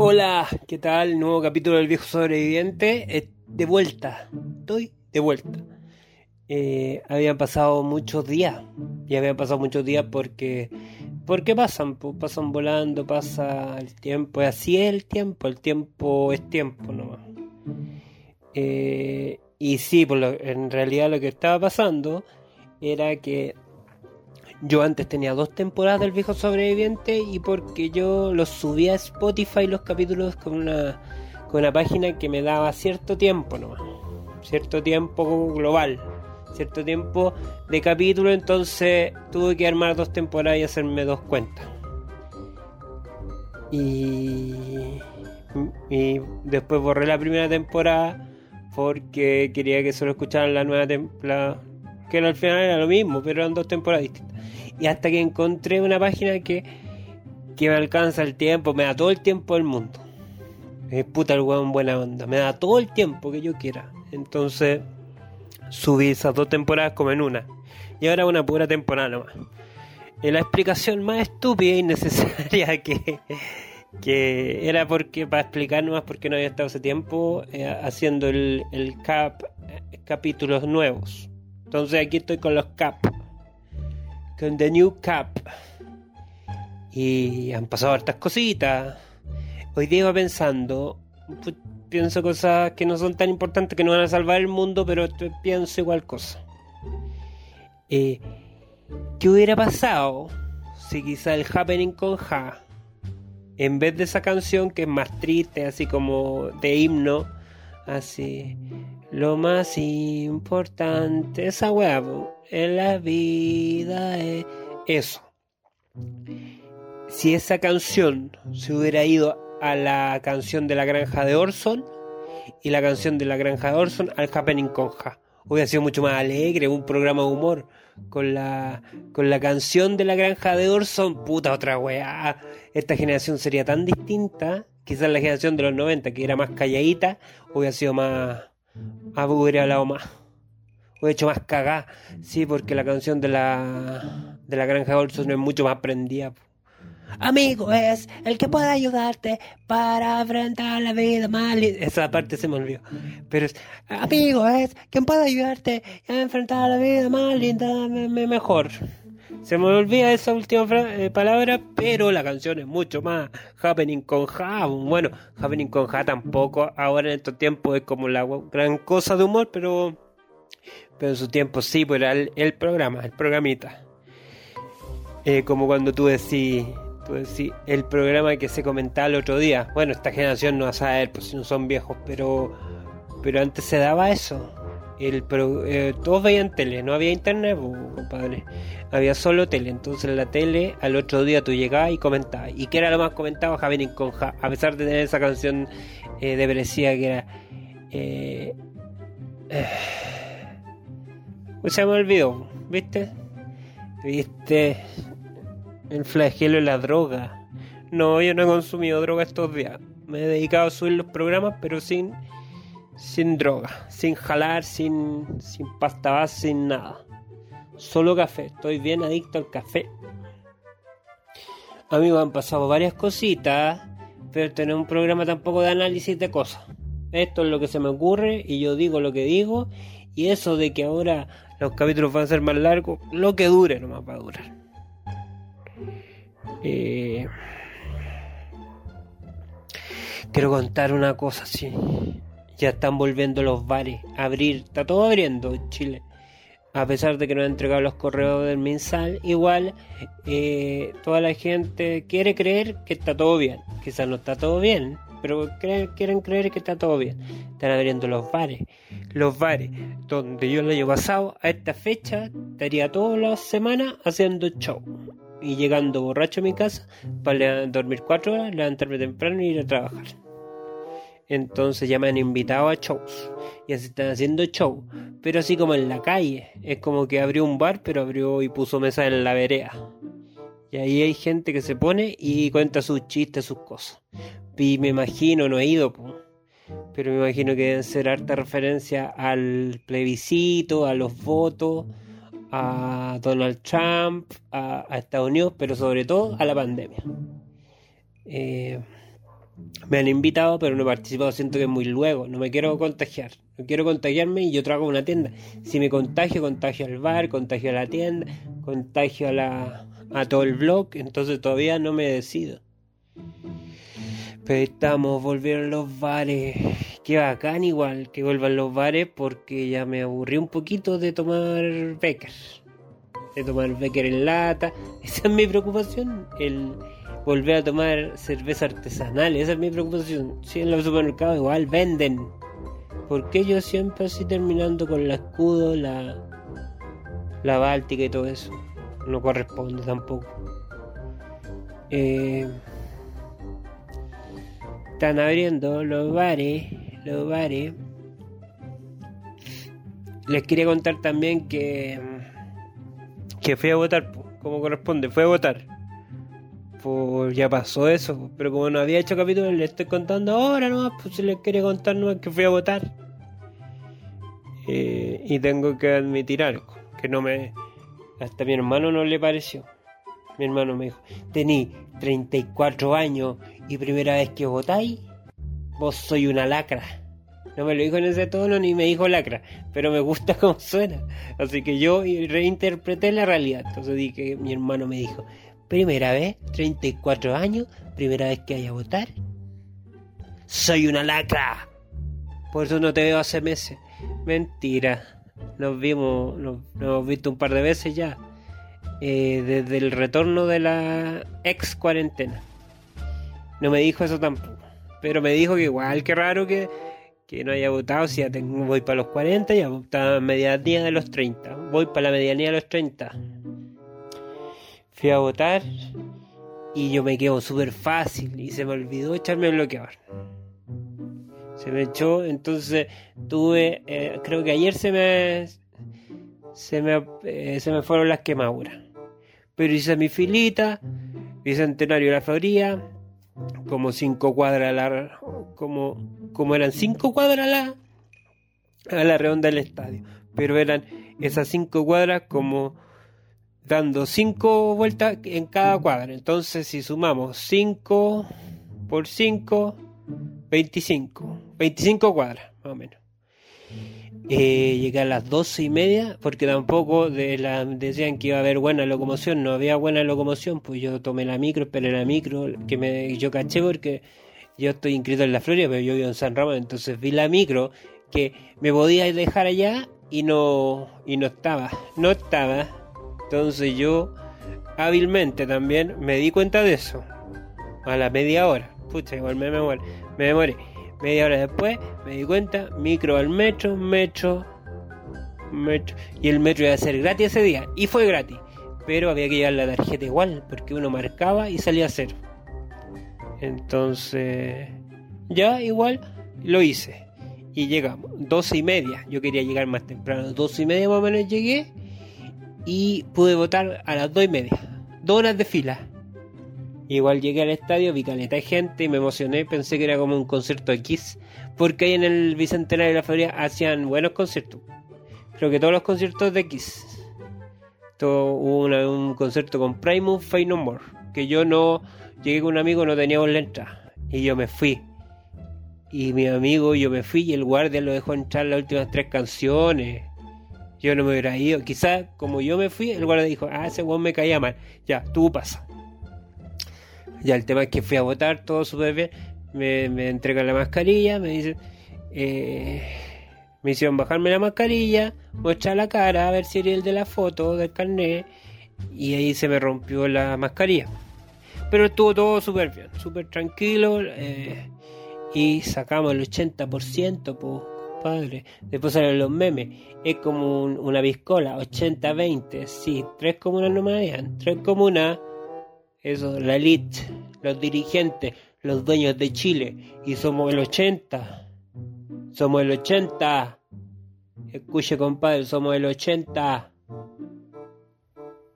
Hola, ¿qué tal? Nuevo capítulo del viejo sobreviviente. Eh, de vuelta, estoy de vuelta. Eh, habían pasado muchos días, y habían pasado muchos días porque, porque pasan, pasan volando, pasa el tiempo, así es el tiempo, el tiempo es tiempo nomás. Eh, y sí, pues en realidad lo que estaba pasando era que yo antes tenía dos temporadas del viejo sobreviviente y porque yo los subía a Spotify los capítulos con una, con una página que me daba cierto tiempo nomás. Cierto tiempo global. Cierto tiempo de capítulo. Entonces tuve que armar dos temporadas y hacerme dos cuentas. Y, y después borré la primera temporada porque quería que solo escucharan la nueva temporada. Que al final era lo mismo, pero eran dos temporadas distintas. Y hasta que encontré una página que, que me alcanza el tiempo, me da todo el tiempo del mundo. Es puta el weón buena onda, me da todo el tiempo que yo quiera. Entonces subí esas dos temporadas como en una. Y ahora una pura temporada nomás. La explicación más estúpida y necesaria que, que era porque para explicar nomás por qué no había estado ese tiempo eh, haciendo el, el cap eh, capítulos nuevos. Entonces aquí estoy con los cap con The New Cap. Y han pasado hartas cositas. Hoy día iba pensando, pienso cosas que no son tan importantes, que no van a salvar el mundo, pero pienso igual cosas. Eh, ¿Qué hubiera pasado si quizá el Happening con Ja, en vez de esa canción que es más triste, así como de himno, así, lo más importante, esa weá, en la vida es eso. Si esa canción se hubiera ido a la canción de la granja de Orson y la canción de la granja de Orson al Happening Conja, hubiera sido mucho más alegre, un programa de humor con la con la canción de la granja de Orson, puta otra weá. Esta generación sería tan distinta, quizás la generación de los 90 que era más calladita, hubiera sido más hubiera hablado más he hecho más cagá, sí, porque la canción de la de la granja Olson es mucho más prendida. Amigo es el que puede ayudarte para enfrentar la vida mal. Esa parte se me olvidó. Pero es, amigo es quien puede ayudarte a enfrentar la vida más linda, mejor. Se me olvida esa última eh, palabra, pero la canción es mucho más Happening con Ja. Bueno, Happening con Ja tampoco ahora en estos tiempos es como la gran cosa de humor, pero pero en su tiempo sí, pues era el, programa, el programita. Eh, como cuando tú decís, tú decís, el programa que se comentaba el otro día. Bueno, esta generación no va a saber, pues si no son viejos, pero, pero antes se daba eso. Eh, todos veían tele, no había internet, pues, compadre. Había solo tele. Entonces en la tele al otro día tú llegabas y comentabas. ¿Y qué era lo más comentado? Javier Conja. A pesar de tener esa canción eh, de Brescia que era... Eh pues se me olvidó, ¿viste? ¿Viste? El flagelo de la droga. No, yo no he consumido droga estos días. Me he dedicado a subir los programas, pero sin, sin droga, sin jalar, sin, sin pasta base, sin nada. Solo café. Estoy bien adicto al café. Amigos, han pasado varias cositas, pero tener un programa tampoco de análisis de cosas. Esto es lo que se me ocurre y yo digo lo que digo. Y eso de que ahora los capítulos van a ser más largos, lo que dure nomás va a durar. Eh, quiero contar una cosa, sí. Ya están volviendo los bares a abrir, está todo abriendo en Chile. A pesar de que no han entregado los correos del mensal, igual eh, toda la gente quiere creer que está todo bien. Quizás no está todo bien, pero quieren creer que está todo bien. Están abriendo los bares. Los bares donde yo el año pasado, a esta fecha, estaría todas las semanas haciendo show. Y llegando borracho a mi casa para dormir cuatro horas, levantarme temprano y ir a trabajar. Entonces ya me han invitado a shows. Y así están haciendo show. Pero así como en la calle. Es como que abrió un bar, pero abrió y puso mesa en la vereda. Y ahí hay gente que se pone y cuenta sus chistes, sus cosas. Y me imagino, no he ido, pero me imagino que deben ser harta referencia al plebiscito, a los votos, a Donald Trump, a, Estados Unidos, pero sobre todo a la pandemia. Eh, me han invitado, pero no he participado, siento que muy luego, no me quiero contagiar, no quiero contagiarme y yo trabajo en una tienda. Si me contagio, contagio al bar, contagio a la tienda, contagio a, la, a todo el blog, entonces todavía no me decido. Pero estamos, volvieron los bares. Qué bacán igual que vuelvan los bares porque ya me aburrí un poquito de tomar Becker. De tomar Becker en lata. Esa es mi preocupación. El volver a tomar cerveza artesanal. Esa es mi preocupación. Si en los supermercados igual venden. Porque yo siempre así terminando con la escudo, la, la báltica y todo eso. No corresponde tampoco. Eh, están abriendo los bares, los bares. Les quería contar también que que fui a votar como corresponde, fue a votar. Pues ya pasó eso, pero como no había hecho capítulo, le estoy contando ahora nomás, pues si les quería contar nomás que fui a votar. Eh, y tengo que admitir algo, que no me... Hasta mi hermano no le pareció. Mi hermano me dijo, tení 34 años y primera vez que votáis, vos soy una lacra. No me lo dijo en ese tono ni me dijo lacra, pero me gusta cómo suena. Así que yo reinterpreté la realidad. Entonces dije, mi hermano me dijo, primera vez, 34 años, primera vez que vaya a votar. Soy una lacra. Por eso no te veo hace meses. Mentira. Nos vimos, nos, hemos visto un par de veces ya. Eh, desde el retorno de la ex cuarentena. No me dijo eso tampoco. Pero me dijo que igual, que raro que, que no haya votado. Si ya tengo, voy para los 40, ya está medianía de los 30. Voy para la medianía de los 30. Fui a votar y yo me quedo súper fácil y se me olvidó echarme el bloqueador. Se me echó, entonces tuve, eh, creo que ayer se me, se me, eh, se me fueron las quemaduras. Pero hice mi filita, Bicentenario de la Fabría, como cinco cuadras la, como, como eran cinco cuadras a la, a la redonda del estadio. Pero eran esas cinco cuadras como dando cinco vueltas en cada cuadra. Entonces, si sumamos 5 por 5, 25. 25 cuadras, más o menos. Eh, llegué a las doce y media, porque tampoco de la, decían que iba a haber buena locomoción, no había buena locomoción, pues yo tomé la micro, esperé la micro, que me, yo caché porque yo estoy inscrito en la Florida, pero yo vivo en San Ramón, entonces vi la micro que me podía dejar allá y no, y no estaba, no estaba, entonces yo hábilmente también me di cuenta de eso, a la media hora, pucha, igual me, demoré. Media hora después me di cuenta, micro al metro, metro, metro. Y el metro iba a ser gratis ese día. Y fue gratis. Pero había que llevar la tarjeta igual, porque uno marcaba y salía a cero. Entonces, ya igual lo hice. Y llegamos, doce y media. Yo quería llegar más temprano, doce y media más o menos llegué. Y pude votar a las dos y media. Dos horas de fila. Igual llegué al estadio, vi caleta de gente y me emocioné, pensé que era como un concierto de Kiss, porque ahí en el Bicentenario de la Feria hacían buenos conciertos. Creo que todos los conciertos de Kiss. hubo un concierto con Primus, Fade No More, que yo no llegué con un amigo, no teníamos la entrada, y yo me fui. Y mi amigo, yo me fui y el guardia lo dejó entrar las últimas tres canciones. Yo no me hubiera ido. Quizás como yo me fui, el guardia dijo, ah, ese weón me caía mal. Ya, tú pasa. Ya el tema es que fui a votar, todo súper bien. Me, me entregan la mascarilla, me dicen. Eh, me hicieron bajarme la mascarilla, mostrar la cara, a ver si era el de la foto del carnet. Y ahí se me rompió la mascarilla. Pero estuvo todo súper bien, súper tranquilo. Eh, y sacamos el 80%, pues, padre. Después salen los memes. Es como una biscola, 80-20. Sí, tres comunas no me habían. Tres comunas eso, la elite, los dirigentes, los dueños de Chile, y somos el 80. Somos el 80. Escuche, compadre, somos el 80.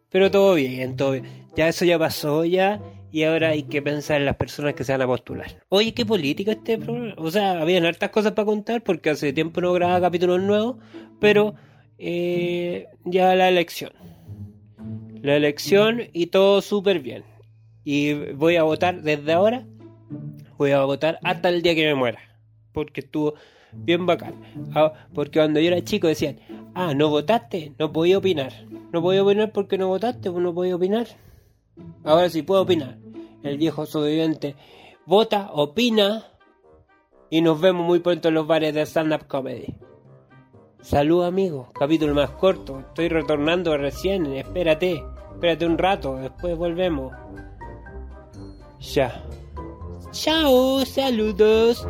Pero todo bien, todo bien. Ya eso ya pasó ya. y ahora hay que pensar en las personas que se van a postular. Oye, qué político este programa. O sea, habían hartas cosas para contar porque hace tiempo no grababa capítulos nuevos, pero eh, ya la elección. La elección y todo súper bien. Y voy a votar desde ahora. Voy a votar hasta el día que me muera. Porque estuvo bien bacán. Ah, porque cuando yo era chico decían, ah, no votaste, no podía opinar. No podía opinar porque no votaste, no podía opinar. Ahora sí puedo opinar. El viejo sobreviviente vota, opina y nos vemos muy pronto en los bares de stand-up comedy. Salud amigos, capítulo más corto. Estoy retornando recién, espérate, espérate un rato, después volvemos. Ya. Chao, saludos.